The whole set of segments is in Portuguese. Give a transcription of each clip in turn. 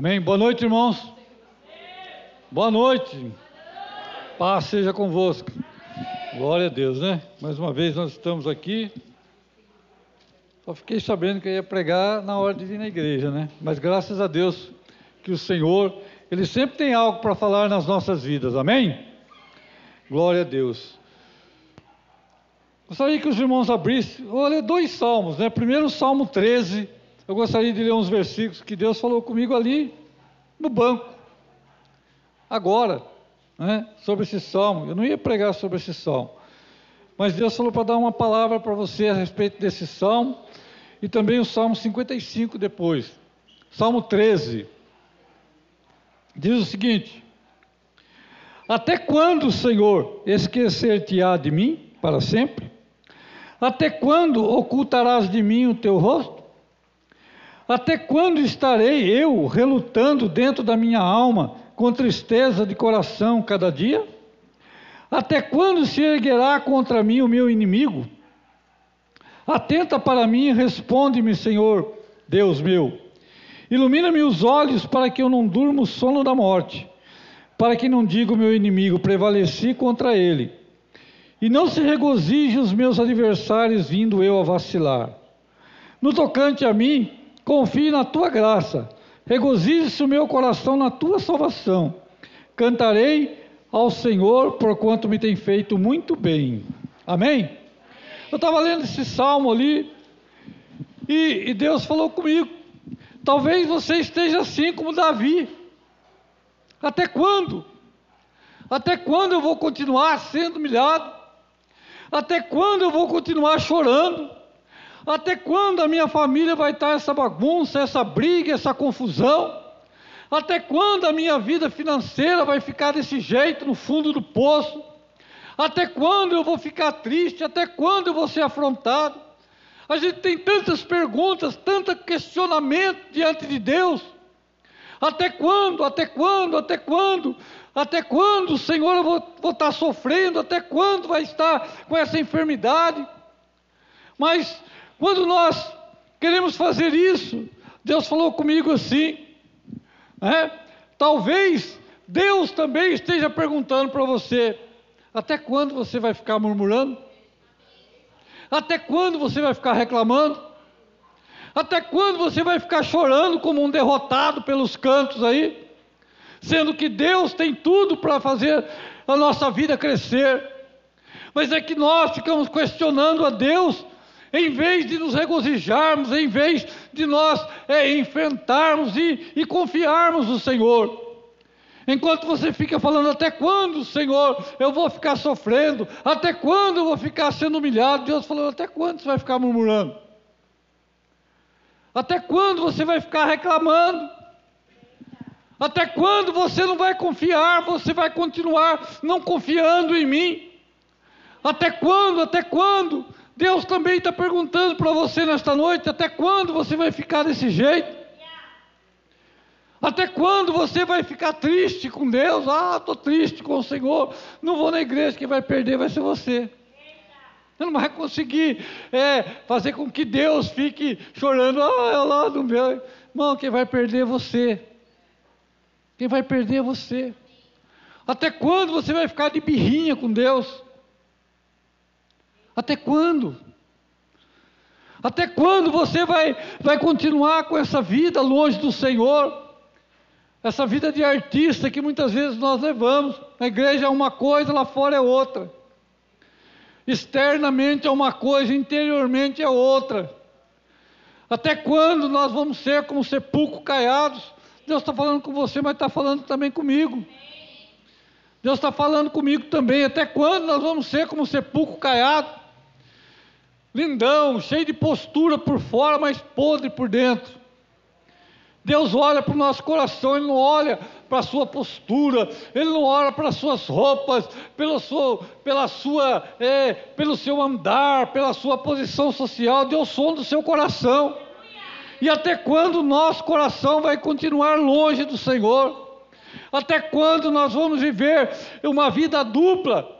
Amém? Boa noite, irmãos. Boa noite. Paz seja convosco. Glória a Deus, né? Mais uma vez nós estamos aqui. Só fiquei sabendo que eu ia pregar na hora de vir na igreja, né? Mas graças a Deus que o Senhor, Ele sempre tem algo para falar nas nossas vidas, amém? Glória a Deus. Gostaria que os irmãos abrissem, ler dois salmos, né? Primeiro o Salmo 13, eu gostaria de ler uns versículos que Deus falou comigo ali no banco, agora, né? Sobre esse salmo. Eu não ia pregar sobre esse salmo, mas Deus falou para dar uma palavra para você a respeito desse salmo e também o Salmo 55 depois. Salmo 13 diz o seguinte: Até quando, Senhor, esquecer-te-á de mim para sempre? Até quando ocultarás de mim o teu rosto? Até quando estarei eu relutando dentro da minha alma, com tristeza de coração cada dia? Até quando se erguerá contra mim o meu inimigo? Atenta para mim e responde-me, Senhor, Deus meu. Ilumina-me os olhos para que eu não durma o sono da morte, para que não diga o meu inimigo, prevaleci contra ele e não se regozije os meus adversários, vindo eu a vacilar. No tocante a mim, confie na tua graça, regozije-se o meu coração na tua salvação. Cantarei ao Senhor, porquanto me tem feito muito bem. Amém? Eu estava lendo esse salmo ali, e, e Deus falou comigo. Talvez você esteja assim como Davi. Até quando? Até quando eu vou continuar sendo humilhado? Até quando eu vou continuar chorando? Até quando a minha família vai estar essa bagunça, essa briga, essa confusão? Até quando a minha vida financeira vai ficar desse jeito, no fundo do poço? Até quando eu vou ficar triste? Até quando eu vou ser afrontado? A gente tem tantas perguntas, tanto questionamento diante de Deus. Até quando? Até quando? Até quando? Até quando, Senhor, eu vou, vou estar sofrendo? Até quando vai estar com essa enfermidade? Mas quando nós queremos fazer isso, Deus falou comigo assim, né? talvez Deus também esteja perguntando para você: até quando você vai ficar murmurando? Até quando você vai ficar reclamando? Até quando você vai ficar chorando como um derrotado pelos cantos aí? Sendo que Deus tem tudo para fazer a nossa vida crescer. Mas é que nós ficamos questionando a Deus, em vez de nos regozijarmos, em vez de nós é, enfrentarmos e, e confiarmos no Senhor. Enquanto você fica falando, até quando, Senhor, eu vou ficar sofrendo? Até quando eu vou ficar sendo humilhado? Deus falou, até quando você vai ficar murmurando? Até quando você vai ficar reclamando? Até quando você não vai confiar? Você vai continuar não confiando em mim? Até quando? Até quando? Deus também está perguntando para você nesta noite: até quando você vai ficar desse jeito? Até quando você vai ficar triste com Deus? Ah, estou triste com o Senhor, não vou na igreja, quem vai perder vai ser você. Você não vai conseguir é, fazer com que Deus fique chorando, ah, é lá no meu. Irmão, quem vai perder é você. Quem vai perder é você. Até quando você vai ficar de birrinha com Deus? Até quando? Até quando você vai, vai continuar com essa vida longe do Senhor? Essa vida de artista que muitas vezes nós levamos. Na igreja é uma coisa, lá fora é outra. Externamente é uma coisa, interiormente é outra. Até quando nós vamos ser como sepulcro caiados? Deus está falando com você, mas está falando também comigo. Deus está falando comigo também. Até quando nós vamos ser como sepulcro caiado? Lindão, cheio de postura por fora, mas podre por dentro. Deus olha para o nosso coração, Ele não olha para a sua postura, Ele não olha para as suas roupas, pelo seu, pela sua, é, pelo seu andar, pela sua posição social, Deus sonda o seu coração. E até quando o nosso coração vai continuar longe do Senhor? Até quando nós vamos viver uma vida dupla?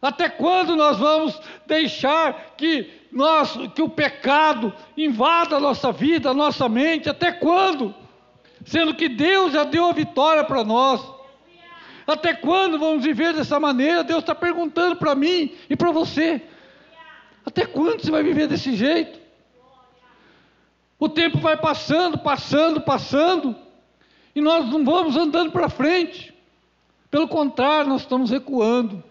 Até quando nós vamos deixar que nós, que o pecado invada a nossa vida, a nossa mente? Até quando? sendo que Deus já deu a vitória para nós. Até quando vamos viver dessa maneira? Deus está perguntando para mim e para você. Até quando você vai viver desse jeito? O tempo vai passando, passando, passando, e nós não vamos andando para frente. Pelo contrário, nós estamos recuando.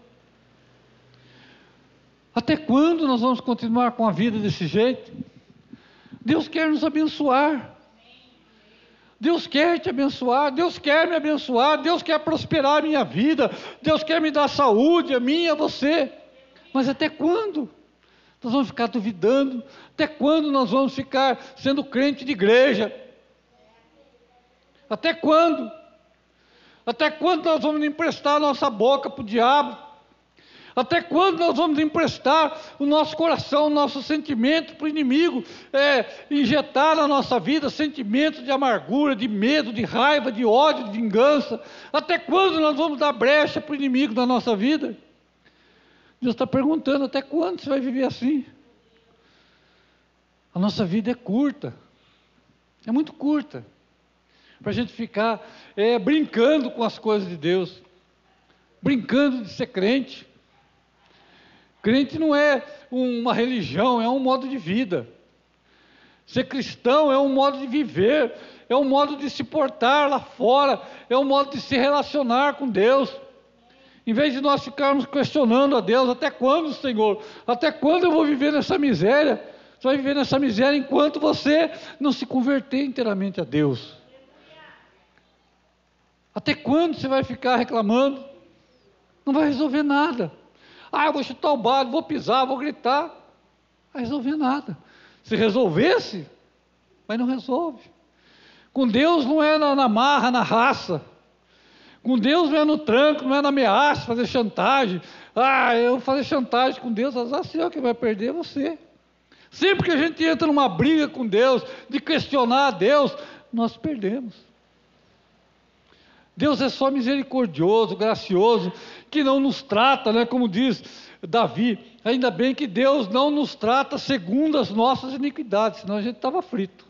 Até quando nós vamos continuar com a vida desse jeito? Deus quer nos abençoar. Deus quer te abençoar, Deus quer me abençoar, Deus quer prosperar a minha vida, Deus quer me dar saúde, a mim e a você. Mas até quando? Nós vamos ficar duvidando? Até quando nós vamos ficar sendo crente de igreja? Até quando? Até quando nós vamos emprestar nossa boca para o diabo? Até quando nós vamos emprestar o nosso coração, o nosso sentimento para o inimigo, é, injetar na nossa vida sentimentos de amargura, de medo, de raiva, de ódio, de vingança? Até quando nós vamos dar brecha para o inimigo na nossa vida? Deus está perguntando: até quando você vai viver assim? A nossa vida é curta, é muito curta, para a gente ficar é, brincando com as coisas de Deus, brincando de ser crente. Crente não é uma religião, é um modo de vida. Ser cristão é um modo de viver, é um modo de se portar lá fora, é um modo de se relacionar com Deus. Em vez de nós ficarmos questionando a Deus, até quando, Senhor? Até quando eu vou viver nessa miséria? Você vai viver nessa miséria enquanto você não se converter inteiramente a Deus. Até quando você vai ficar reclamando? Não vai resolver nada. Ah, eu vou chutar o balde, vou pisar, vou gritar. Não vai resolver nada. Se resolvesse, mas não resolve. Com Deus não é na, na marra, na raça. Com Deus não é no tranco, não é na ameaça, fazer chantagem. Ah, eu fazer chantagem com Deus, assim, ó, quem vai perder é você. Sempre que a gente entra numa briga com Deus, de questionar a Deus, nós perdemos. Deus é só misericordioso, gracioso, que não nos trata, né, como diz Davi. Ainda bem que Deus não nos trata segundo as nossas iniquidades, senão a gente estava frito.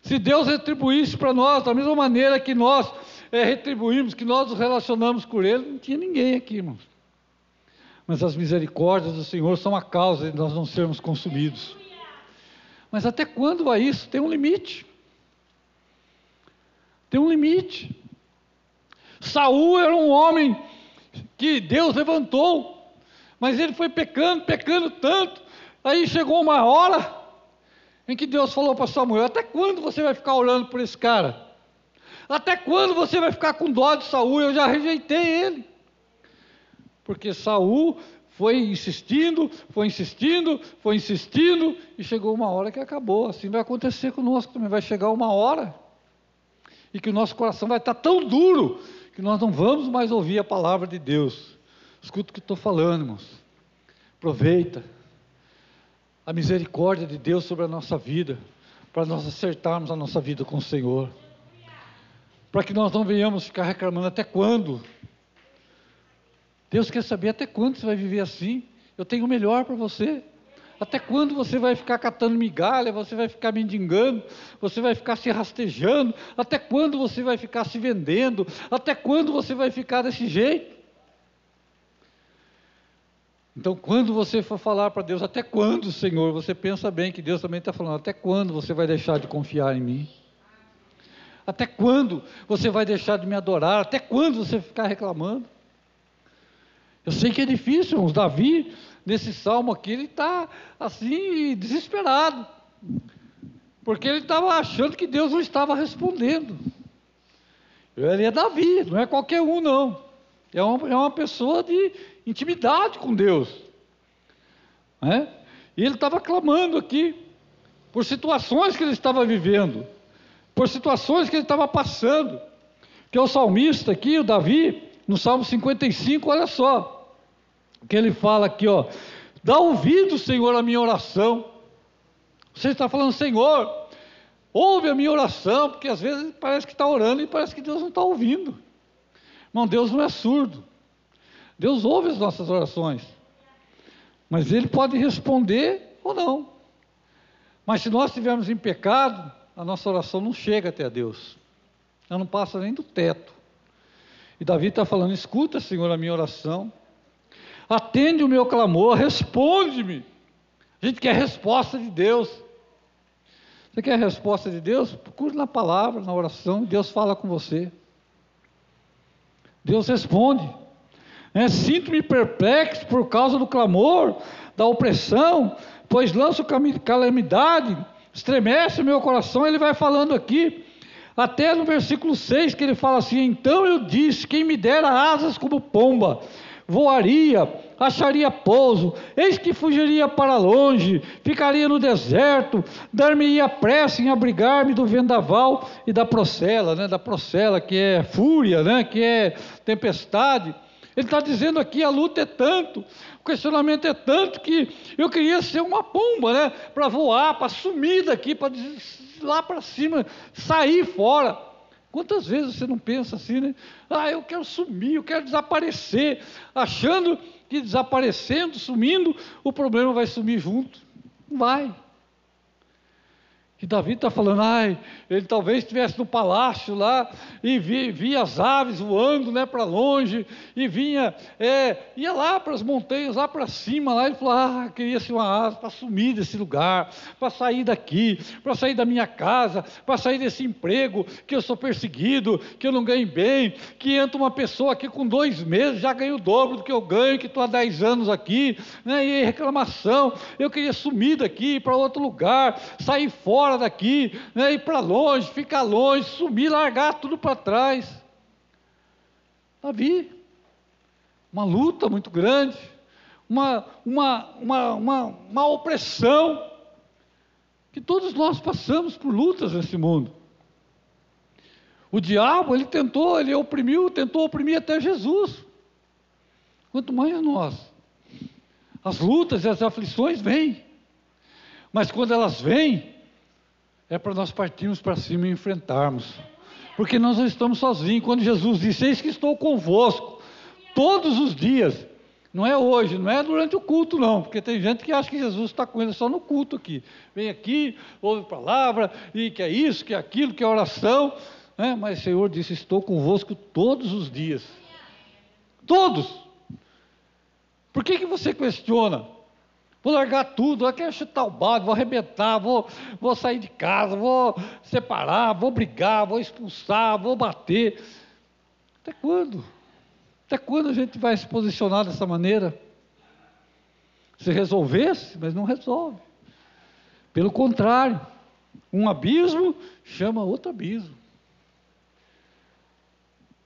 Se Deus retribuísse para nós da mesma maneira que nós é, retribuímos, que nós nos relacionamos com Ele, não tinha ninguém aqui, irmãos. Mas as misericórdias do Senhor são a causa de nós não sermos consumidos. Mas até quando vai isso? Tem um limite. Tem um limite. Saul era um homem que Deus levantou, mas ele foi pecando, pecando tanto. Aí chegou uma hora em que Deus falou para Samuel: Até quando você vai ficar orando por esse cara? Até quando você vai ficar com dó de Saul? Eu já rejeitei ele. Porque Saul foi insistindo, foi insistindo, foi insistindo, e chegou uma hora que acabou. Assim vai acontecer conosco também. Vai chegar uma hora e que o nosso coração vai estar tão duro que nós não vamos mais ouvir a palavra de Deus. Escuta o que estou falando, irmãos. Aproveita a misericórdia de Deus sobre a nossa vida, para nós acertarmos a nossa vida com o Senhor. Para que nós não venhamos ficar reclamando até quando. Deus quer saber até quando você vai viver assim. Eu tenho o melhor para você. Até quando você vai ficar catando migalha, você vai ficar mendigando, você vai ficar se rastejando? Até quando você vai ficar se vendendo? Até quando você vai ficar desse jeito? Então, quando você for falar para Deus, até quando, Senhor, você pensa bem que Deus também está falando, até quando você vai deixar de confiar em mim? Até quando você vai deixar de me adorar? Até quando você ficar reclamando? Eu sei que é difícil, irmãos. Davi nesse salmo aqui, ele está assim, desesperado. Porque ele estava achando que Deus não estava respondendo. Ele é Davi, não é qualquer um, não. É uma, é uma pessoa de intimidade com Deus. Né? E ele estava clamando aqui por situações que ele estava vivendo, por situações que ele estava passando. Que é o salmista aqui, o Davi, no Salmo 55, olha só que ele fala aqui, ó, dá ouvido, Senhor, à minha oração. Você está falando, Senhor, ouve a minha oração, porque às vezes parece que está orando e parece que Deus não está ouvindo. Irmão, Deus não é surdo. Deus ouve as nossas orações. Mas Ele pode responder ou não. Mas se nós estivermos em pecado, a nossa oração não chega até a Deus. Ela não passa nem do teto. E Davi está falando: escuta, Senhor, a minha oração. Atende o meu clamor, responde-me. A gente quer a resposta de Deus. Você quer a resposta de Deus? Procure na palavra, na oração, Deus fala com você. Deus responde. É, Sinto-me perplexo por causa do clamor, da opressão, pois lanço calamidade, estremece o meu coração. Ele vai falando aqui, até no versículo 6, que ele fala assim: Então eu disse: Quem me dera asas como pomba, voaria acharia pouso, eis que fugiria para longe, ficaria no deserto, dar-me-ia pressa em abrigar-me do vendaval e da procela, né, da procela, que é fúria, né, que é tempestade. Ele está dizendo aqui: a luta é tanto, o questionamento é tanto que eu queria ser uma pomba, né? Para voar, para sumir daqui, para lá para cima, sair fora. Quantas vezes você não pensa assim, né? Ah, eu quero sumir, eu quero desaparecer, achando que desaparecendo, sumindo, o problema vai sumir junto. Vai. Que Davi está falando, ai, ele talvez estivesse no palácio lá e via, as aves voando né, para longe e vinha, é, ia lá para as montanhas, lá para cima, lá ele falou, ah, queria-se uma asa para sumir desse lugar, para sair daqui, para sair da minha casa, para sair desse emprego que eu sou perseguido, que eu não ganho bem, que entra uma pessoa aqui com dois meses, já ganha o dobro do que eu ganho, que estou há dez anos aqui, né, e reclamação, eu queria sumir daqui para outro lugar, sair fora fora daqui, né, ir para longe, ficar longe, sumir, largar tudo para trás. Davi, uma luta muito grande, uma, uma, uma, uma, uma opressão, que todos nós passamos por lutas nesse mundo. O diabo, ele tentou, ele oprimiu, tentou oprimir até Jesus. Quanto mais nós. As lutas e as aflições vêm. Mas quando elas vêm, é para nós partirmos para cima e enfrentarmos. Porque nós não estamos sozinhos. Quando Jesus disse: Eis que estou convosco todos os dias. Não é hoje, não é durante o culto, não, porque tem gente que acha que Jesus está com ele só no culto aqui. Vem aqui, ouve palavra, e que é isso, que é aquilo, que é oração. Né? Mas o Senhor disse: Estou convosco todos os dias. Todos. Por que, que você questiona? Vou largar tudo, eu quero chutar o balde, vou arrebentar, vou, vou sair de casa, vou separar, vou brigar, vou expulsar, vou bater. Até quando? Até quando a gente vai se posicionar dessa maneira? Se resolvesse, mas não resolve. Pelo contrário, um abismo chama outro abismo.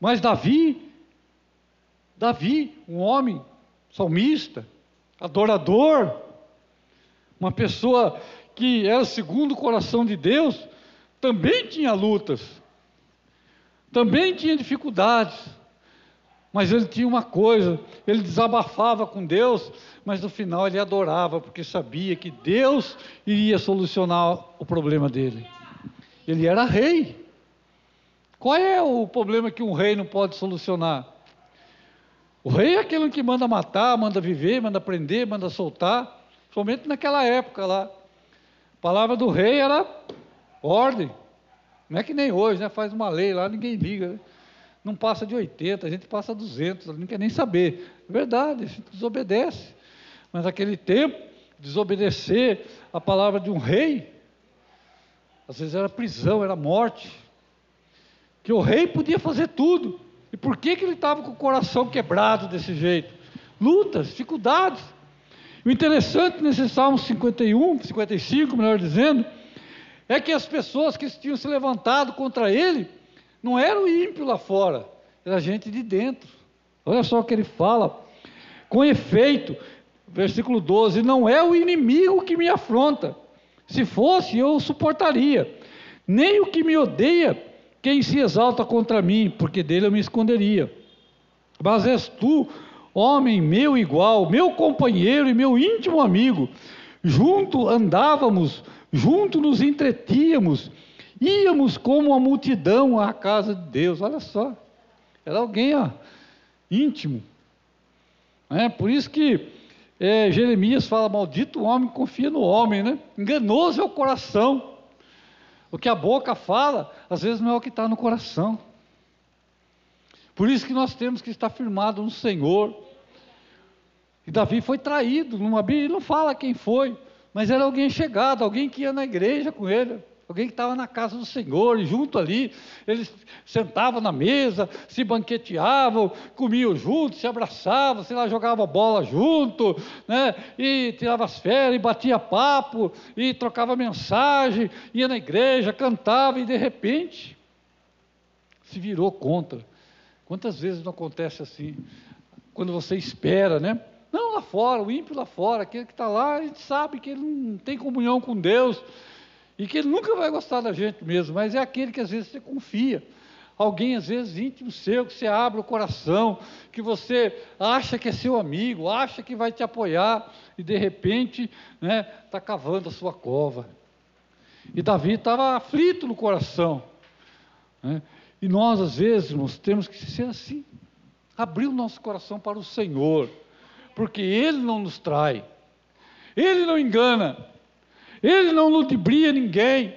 Mas Davi, Davi, um homem salmista, adorador, uma pessoa que era segundo o coração de Deus, também tinha lutas, também tinha dificuldades, mas ele tinha uma coisa, ele desabafava com Deus, mas no final ele adorava, porque sabia que Deus iria solucionar o problema dele. Ele era rei. Qual é o problema que um rei não pode solucionar? O rei é aquele que manda matar, manda viver, manda prender, manda soltar. Somente naquela época lá. A palavra do rei era ordem. Não é que nem hoje, né? Faz uma lei lá, ninguém liga. Né? Não passa de 80, a gente passa 200, não quer nem saber. Verdade, a gente desobedece. Mas naquele tempo, desobedecer a palavra de um rei, às vezes era prisão, era morte. Que o rei podia fazer tudo. E por que, que ele estava com o coração quebrado desse jeito? Lutas, dificuldades. O interessante nesse Salmo 51, 55, melhor dizendo, é que as pessoas que tinham se levantado contra ele não eram ímpio lá fora, era gente de dentro. Olha só o que ele fala. Com efeito, versículo 12: Não é o inimigo que me afronta, se fosse eu o suportaria, nem o que me odeia, quem se exalta contra mim, porque dele eu me esconderia. Mas és tu, homem meu igual, meu companheiro e meu íntimo amigo. Junto andávamos, junto nos entretíamos, íamos como uma multidão à casa de Deus. Olha só, era alguém ó, íntimo. É, por isso que é, Jeremias fala: Maldito o homem confia no homem, né? Enganoso é o coração. O que a boca fala, às vezes não é o que está no coração. Por isso que nós temos que estar firmados no Senhor. E Davi foi traído, numa Bíblia não fala quem foi, mas era alguém chegado, alguém que ia na igreja com ele, alguém que estava na casa do Senhor, e junto ali, eles sentavam na mesa, se banqueteavam, comiam juntos, se abraçavam, sei lá, jogavam bola junto, né, e tirava as férias, e batia papo, e trocava mensagem, ia na igreja, cantava, e de repente se virou contra. Quantas vezes não acontece assim? Quando você espera, né? Não lá fora, o ímpio lá fora, aquele que está lá, a gente sabe que ele não tem comunhão com Deus e que ele nunca vai gostar da gente mesmo, mas é aquele que às vezes você confia. Alguém, às vezes, íntimo seu, que você abre o coração, que você acha que é seu amigo, acha que vai te apoiar, e de repente está né, tá cavando a sua cova. E Davi estava aflito no coração. Né? E nós, às vezes, irmãos, temos que ser assim. Abrir o nosso coração para o Senhor, porque Ele não nos trai, Ele não engana, Ele não ludibria ninguém,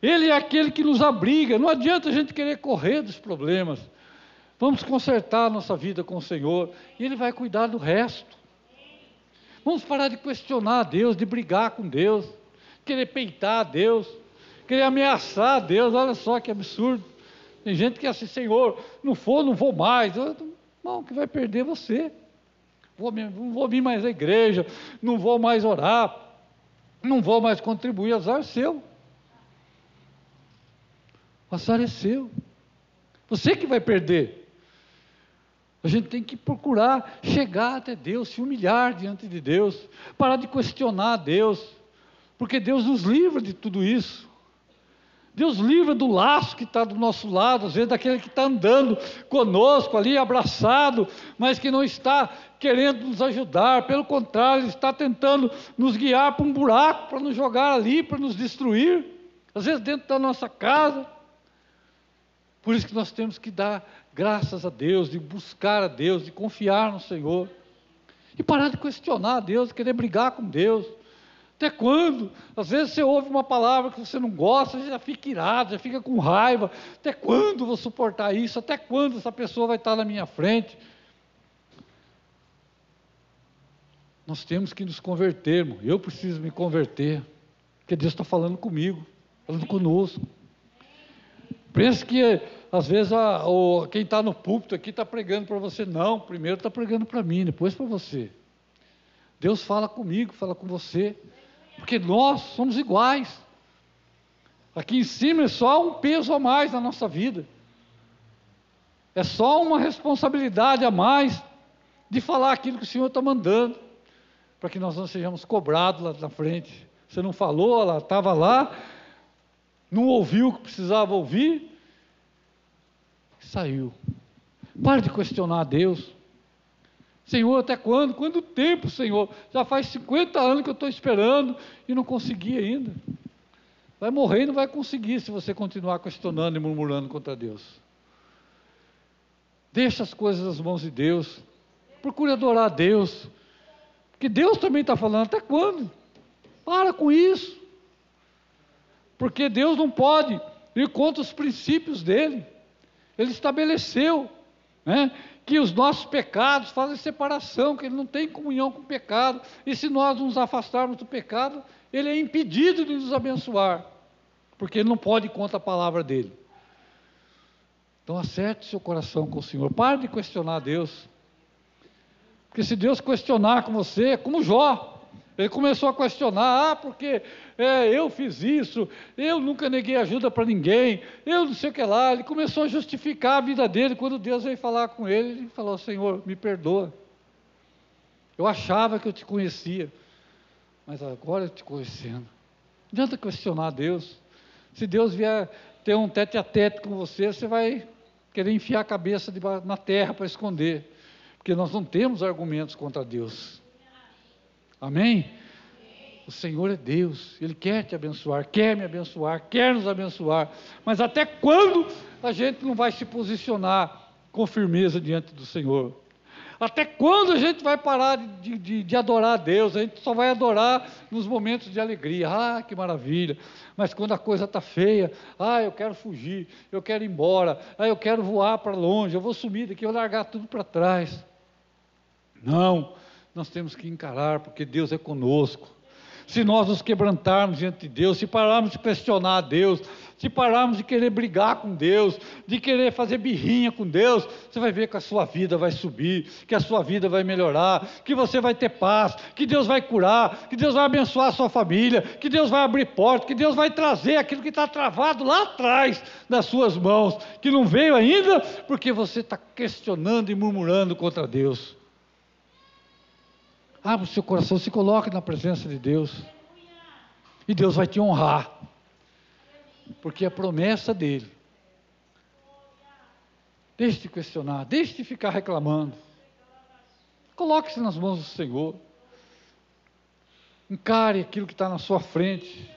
Ele é aquele que nos abriga. Não adianta a gente querer correr dos problemas. Vamos consertar a nossa vida com o Senhor e Ele vai cuidar do resto. Vamos parar de questionar a Deus, de brigar com Deus, querer peitar a Deus, querer ameaçar a Deus. Olha só que absurdo. Tem gente que é assim, Senhor, não for, não vou mais. Não, que vai perder você. Vou, não vou vir mais à igreja, não vou mais orar, não vou mais contribuir, azar é seu. Azar é seu. Você que vai perder. A gente tem que procurar chegar até Deus, se humilhar diante de Deus, parar de questionar Deus, porque Deus nos livra de tudo isso. Deus livra do laço que está do nosso lado, às vezes daquele que está andando conosco ali, abraçado, mas que não está querendo nos ajudar, pelo contrário, está tentando nos guiar para um buraco, para nos jogar ali, para nos destruir, às vezes dentro da nossa casa. Por isso que nós temos que dar graças a Deus, de buscar a Deus, de confiar no Senhor, e parar de questionar a Deus, querer brigar com Deus. Até quando? Às vezes você ouve uma palavra que você não gosta, já fica irado, já fica com raiva. Até quando vou suportar isso? Até quando essa pessoa vai estar na minha frente? Nós temos que nos convertermos. Eu preciso me converter. Porque Deus está falando comigo, falando conosco. Pensa que às vezes a, quem está no púlpito aqui está pregando para você. Não, primeiro está pregando para mim, depois para você. Deus fala comigo, fala com você. Porque nós somos iguais. Aqui em cima é só um peso a mais na nossa vida. É só uma responsabilidade a mais de falar aquilo que o Senhor está mandando, para que nós não sejamos cobrados lá na frente. Você não falou, ela estava lá, não ouviu o que precisava ouvir, saiu. Pare de questionar a Deus. Senhor, até quando? Quanto tempo, Senhor? Já faz 50 anos que eu estou esperando e não consegui ainda. Vai morrer e não vai conseguir se você continuar questionando e murmurando contra Deus. Deixa as coisas nas mãos de Deus. Procure adorar a Deus. Porque Deus também está falando, até quando? Para com isso. Porque Deus não pode ir contra os princípios dele. Ele estabeleceu né, que os nossos pecados fazem separação, que ele não tem comunhão com o pecado, e se nós nos afastarmos do pecado, ele é impedido de nos abençoar, porque ele não pode contra a palavra dele. Então acerte seu coração com o Senhor, pare de questionar Deus, porque se Deus questionar com você, é como Jó, ele começou a questionar, ah, porque é, eu fiz isso, eu nunca neguei ajuda para ninguém, eu não sei o que lá. Ele começou a justificar a vida dele. Quando Deus veio falar com ele, ele falou: Senhor, me perdoa. Eu achava que eu te conhecia, mas agora eu te conhecendo. Não adianta questionar Deus. Se Deus vier ter um tete a tete com você, você vai querer enfiar a cabeça na terra para esconder, porque nós não temos argumentos contra Deus. Amém? O Senhor é Deus, Ele quer te abençoar, quer me abençoar, quer nos abençoar, mas até quando a gente não vai se posicionar com firmeza diante do Senhor? Até quando a gente vai parar de, de, de, adorar a Deus? A gente só vai adorar nos momentos de alegria. Ah, que maravilha! Mas quando a coisa está feia, ah, eu quero fugir, eu quero ir embora, ah, eu quero voar para longe, eu vou sumir daqui, eu vou largar tudo para trás. Não, nós temos que encarar, porque Deus é conosco se nós nos quebrantarmos diante de Deus, se pararmos de questionar a Deus, se pararmos de querer brigar com Deus, de querer fazer birrinha com Deus, você vai ver que a sua vida vai subir, que a sua vida vai melhorar, que você vai ter paz, que Deus vai curar, que Deus vai abençoar a sua família, que Deus vai abrir portas, que Deus vai trazer aquilo que está travado lá atrás das suas mãos, que não veio ainda, porque você está questionando e murmurando contra Deus. Abra o seu coração, se coloque na presença de Deus. E Deus vai te honrar. Porque é a promessa dele. Deixe de questionar, deixe de ficar reclamando. Coloque-se nas mãos do Senhor. Encare aquilo que está na sua frente.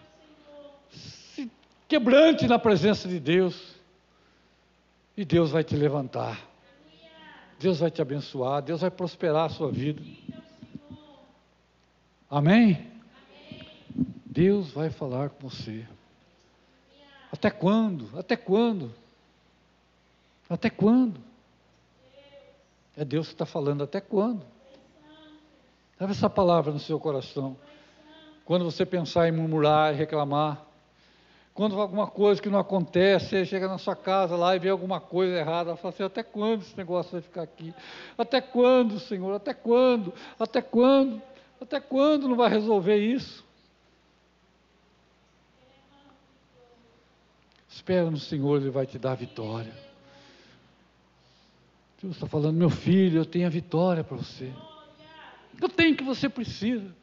Se quebrante na presença de Deus. E Deus vai te levantar. Deus vai te abençoar. Deus vai prosperar a sua vida. Amém? Deus vai falar com você. Até quando? Até quando? Até quando? É Deus que está falando, até quando? Leve essa palavra no seu coração. Quando você pensar em murmurar reclamar, quando alguma coisa que não acontece, você chega na sua casa lá e vê alguma coisa errada, fala assim, até quando esse negócio vai ficar aqui? Até quando, Senhor? Até quando? Até quando? Até quando não vai resolver isso? Espera no Senhor, Ele vai te dar vitória. Deus está falando, meu filho, eu tenho a vitória para você. Eu tenho o que você precisa.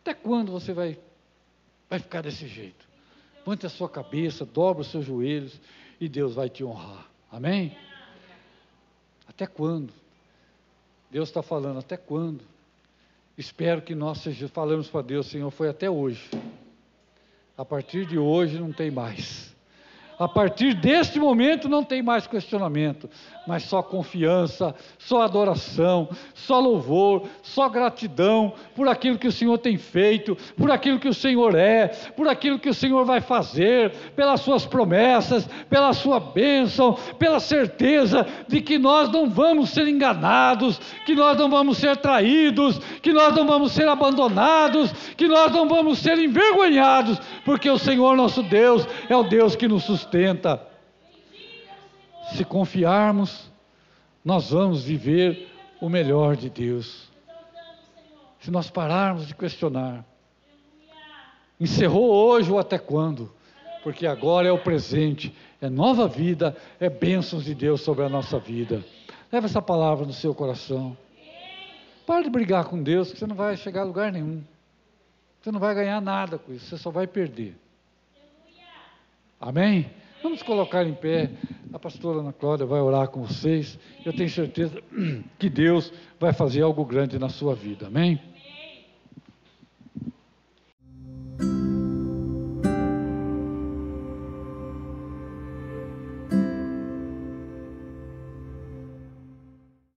Até quando você vai, vai ficar desse jeito? Levante a sua cabeça, dobra os seus joelhos e Deus vai te honrar. Amém? Até quando? Deus está falando, até quando? Espero que nós falamos para Deus, Senhor, foi até hoje. A partir de hoje não tem mais. A partir deste momento não tem mais questionamento, mas só confiança, só adoração, só louvor, só gratidão por aquilo que o Senhor tem feito, por aquilo que o Senhor é, por aquilo que o Senhor vai fazer, pelas suas promessas, pela sua bênção, pela certeza de que nós não vamos ser enganados, que nós não vamos ser traídos, que nós não vamos ser abandonados, que nós não vamos ser envergonhados, porque o Senhor nosso Deus é o Deus que nos sustenta sustenta. Se confiarmos, nós vamos viver o melhor de Deus. Se nós pararmos de questionar, encerrou hoje ou até quando? Porque agora é o presente, é nova vida, é bênçãos de Deus sobre a nossa vida. Leva essa palavra no seu coração. Pare de brigar com Deus, que você não vai chegar a lugar nenhum. Você não vai ganhar nada com isso, você só vai perder. Amém? Vamos colocar em pé. A pastora Ana Cláudia vai orar com vocês. Eu tenho certeza que Deus vai fazer algo grande na sua vida. Amém?